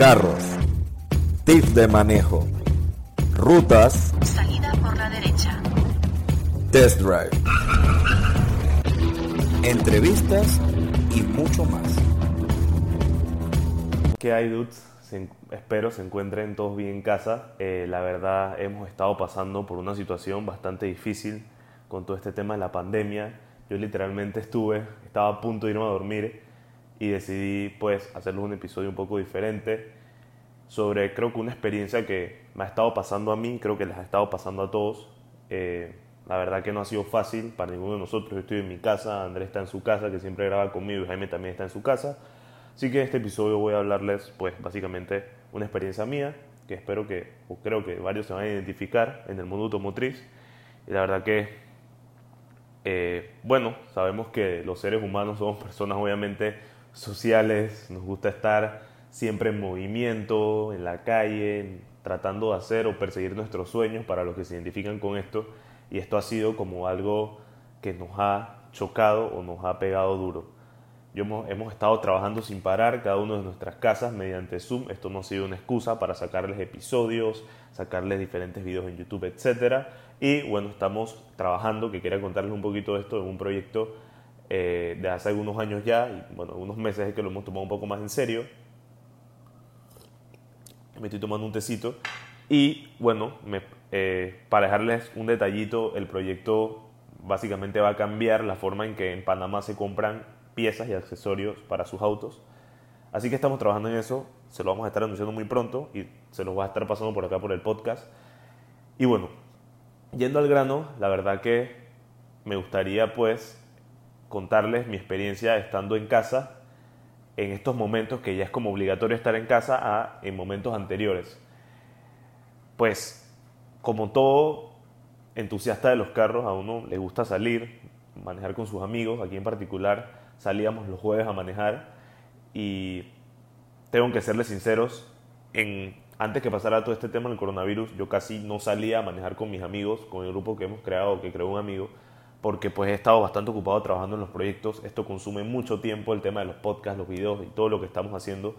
carros, tips de manejo, rutas, Salida por la derecha. test drive, entrevistas y mucho más. ¿Qué hay, dudes? Se espero se encuentren todos bien en casa. Eh, la verdad, hemos estado pasando por una situación bastante difícil con todo este tema de la pandemia. Yo literalmente estuve, estaba a punto de irme a dormir y decidí, pues, hacerles un episodio un poco diferente sobre, creo que una experiencia que me ha estado pasando a mí, creo que les ha estado pasando a todos. Eh, la verdad que no ha sido fácil para ninguno de nosotros. Yo estoy en mi casa, Andrés está en su casa, que siempre graba conmigo, y Jaime también está en su casa. Así que en este episodio voy a hablarles, pues básicamente una experiencia mía, que espero que, o creo que varios se van a identificar en el mundo automotriz. Y la verdad que, eh, bueno, sabemos que los seres humanos somos personas obviamente sociales, nos gusta estar siempre en movimiento, en la calle, tratando de hacer o perseguir nuestros sueños para los que se identifican con esto. Y esto ha sido como algo que nos ha chocado o nos ha pegado duro. Yo hemos, hemos estado trabajando sin parar cada uno de nuestras casas mediante Zoom. Esto no ha sido una excusa para sacarles episodios, sacarles diferentes videos en YouTube, etc. Y bueno, estamos trabajando, que quería contarles un poquito de esto, en un proyecto eh, de hace algunos años ya, y bueno, unos meses es que lo hemos tomado un poco más en serio. Me estoy tomando un tecito. Y bueno, eh, para dejarles un detallito, el proyecto básicamente va a cambiar la forma en que en Panamá se compran piezas y accesorios para sus autos. Así que estamos trabajando en eso, se lo vamos a estar anunciando muy pronto y se los va a estar pasando por acá por el podcast. Y bueno, yendo al grano, la verdad que me gustaría pues contarles mi experiencia estando en casa en estos momentos que ya es como obligatorio estar en casa a en momentos anteriores. Pues como todo entusiasta de los carros, a uno le gusta salir, manejar con sus amigos, aquí en particular salíamos los jueves a manejar y tengo que serles sinceros, en, antes que pasara todo este tema del coronavirus, yo casi no salía a manejar con mis amigos, con el grupo que hemos creado, que creó un amigo, porque pues he estado bastante ocupado trabajando en los proyectos, esto consume mucho tiempo, el tema de los podcasts, los videos y todo lo que estamos haciendo,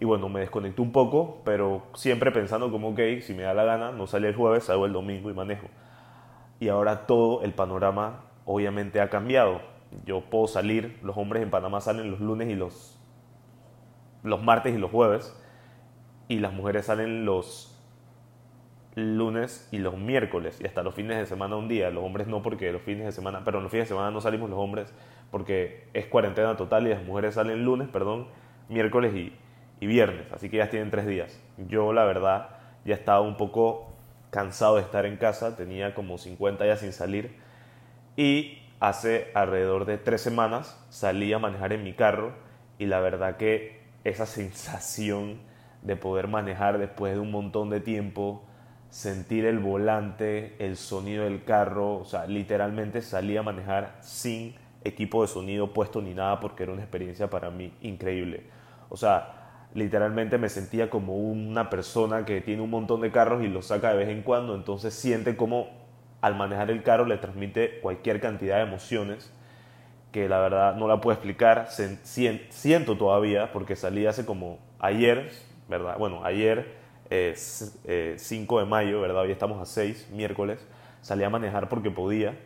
y bueno, me desconecté un poco, pero siempre pensando como, ok, si me da la gana, no salí el jueves, salgo el domingo y manejo. Y ahora todo el panorama obviamente ha cambiado. Yo puedo salir, los hombres en Panamá salen los lunes y los, los martes y los jueves, y las mujeres salen los lunes y los miércoles, y hasta los fines de semana un día. Los hombres no porque los fines de semana, pero los fines de semana no salimos los hombres porque es cuarentena total y las mujeres salen lunes, perdón, miércoles y, y viernes, así que ya tienen tres días. Yo la verdad ya estaba un poco cansado de estar en casa, tenía como 50 días sin salir y hace alrededor de tres semanas salí a manejar en mi carro y la verdad que esa sensación de poder manejar después de un montón de tiempo, sentir el volante, el sonido del carro, o sea, literalmente salí a manejar sin equipo de sonido puesto ni nada porque era una experiencia para mí increíble. O sea, literalmente me sentía como una persona que tiene un montón de carros y los saca de vez en cuando, entonces siente como al manejar el carro le transmite cualquier cantidad de emociones que la verdad no la puedo explicar, siento todavía, porque salí hace como ayer, ¿verdad? Bueno, ayer, eh, s- eh, 5 de mayo, ¿verdad? Hoy estamos a 6, miércoles, salí a manejar porque podía,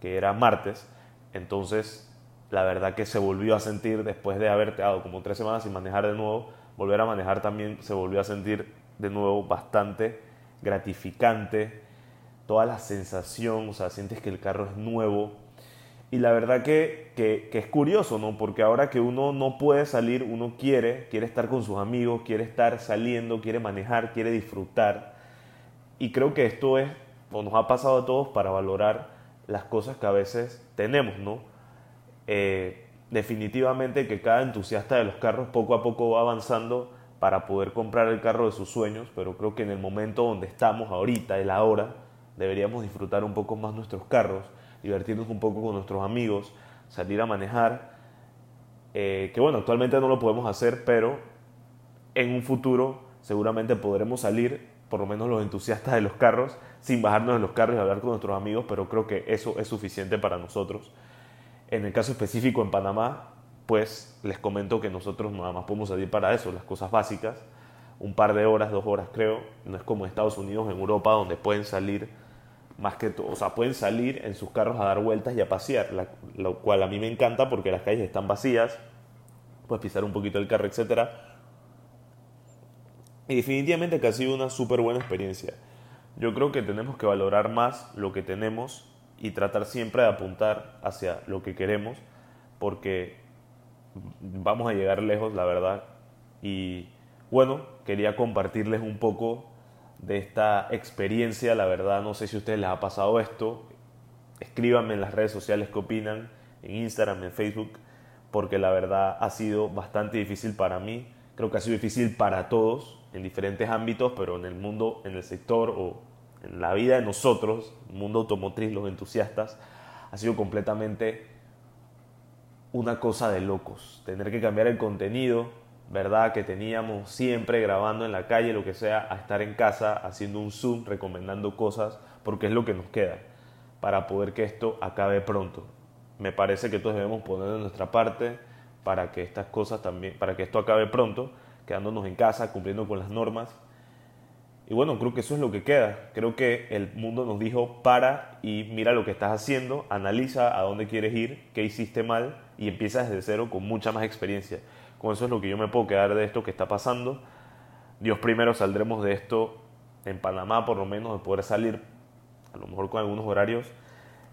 que era martes, entonces la verdad que se volvió a sentir, después de haber quedado como tres semanas sin manejar de nuevo, volver a manejar también se volvió a sentir de nuevo bastante gratificante, toda la sensación, o sea, sientes que el carro es nuevo. Y la verdad que, que, es curioso, ¿no? Porque ahora que uno no puede salir, uno quiere, quiere estar con sus amigos, quiere estar saliendo, quiere manejar, quiere disfrutar. Y creo que esto es, o nos ha pasado a todos para valorar las cosas que a veces tenemos, ¿no? Eh, definitivamente que cada entusiasta de los carros poco a poco va avanzando para poder comprar el carro de sus sueños, pero creo que en el momento donde estamos ahorita, el ahora, deberíamos disfrutar un poco más nuestros carros, divertirnos un poco con nuestros amigos, salir a manejar, eh, que bueno, actualmente no lo podemos hacer, pero en un futuro seguramente podremos salir, por lo menos los entusiastas de los carros, sin bajarnos de los carros y hablar con nuestros amigos, pero creo que eso es suficiente para nosotros. En el caso específico en Panamá, pues les comento que nosotros nada más podemos salir para eso, las cosas básicas. un par de horas, dos horas creo. No es como Estados Unidos, en Europa, donde pueden salir más que todo, o sea, pueden salir en sus carros a dar vueltas y a pasear, lo cual a mí me encanta porque las calles están vacías, puedes pisar un poquito el carro, etc. Y definitivamente que ha sido una súper buena experiencia. Yo creo que tenemos que valorar más lo que tenemos y tratar siempre de apuntar hacia lo que queremos porque vamos a llegar lejos, la verdad. Y bueno, quería compartirles un poco de esta experiencia, la verdad no sé si a ustedes les ha pasado esto, escríbanme en las redes sociales qué opinan, en Instagram, en Facebook, porque la verdad ha sido bastante difícil para mí, creo que ha sido difícil para todos en diferentes ámbitos, pero en el mundo, en el sector o en la vida de nosotros, mundo automotriz, los entusiastas, ha sido completamente una cosa de locos. Tener que cambiar el contenido, ¿verdad? Que teníamos siempre grabando en la calle, lo que sea, a estar en casa haciendo un Zoom, recomendando cosas, porque es lo que nos queda para poder que esto acabe pronto. Me parece que todos debemos poner de nuestra parte para que estas cosas también, para que esto acabe pronto, quedándonos en casa, cumpliendo con las normas y bueno, creo que eso es lo que queda. Creo que el mundo nos dijo para y mira lo que estás haciendo, analiza a dónde quieres ir, qué hiciste mal y empieza desde cero con mucha más experiencia. Con eso es lo que yo me puedo quedar de esto que está pasando. Dios primero saldremos de esto en Panamá, por lo menos, de poder salir, a lo mejor con algunos horarios,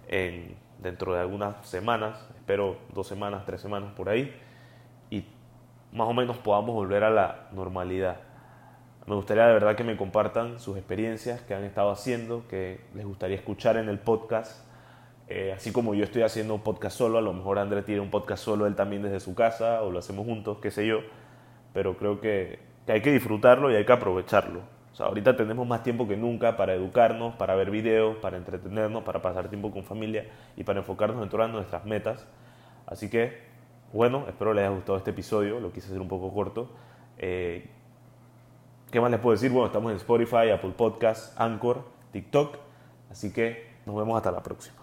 en, dentro de algunas semanas, espero dos semanas, tres semanas por ahí, y más o menos podamos volver a la normalidad. Me gustaría de verdad que me compartan sus experiencias que han estado haciendo, que les gustaría escuchar en el podcast. Eh, así como yo estoy haciendo un podcast solo, a lo mejor André tiene un podcast solo él también desde su casa o lo hacemos juntos, qué sé yo. Pero creo que, hay que disfrutarlo y hay que aprovecharlo. O sea, ahorita tenemos más tiempo que nunca para educarnos, para ver videos, para entretenernos, para pasar tiempo con familia y para enfocarnos en todas nuestras metas. Así que, bueno, espero les haya gustado este episodio, lo quise hacer un poco corto. Eh, ¿Qué más les puedo decir? Bueno, estamos en Spotify, Apple Podcasts, Anchor, TikTok. Así que nos vemos hasta la próxima.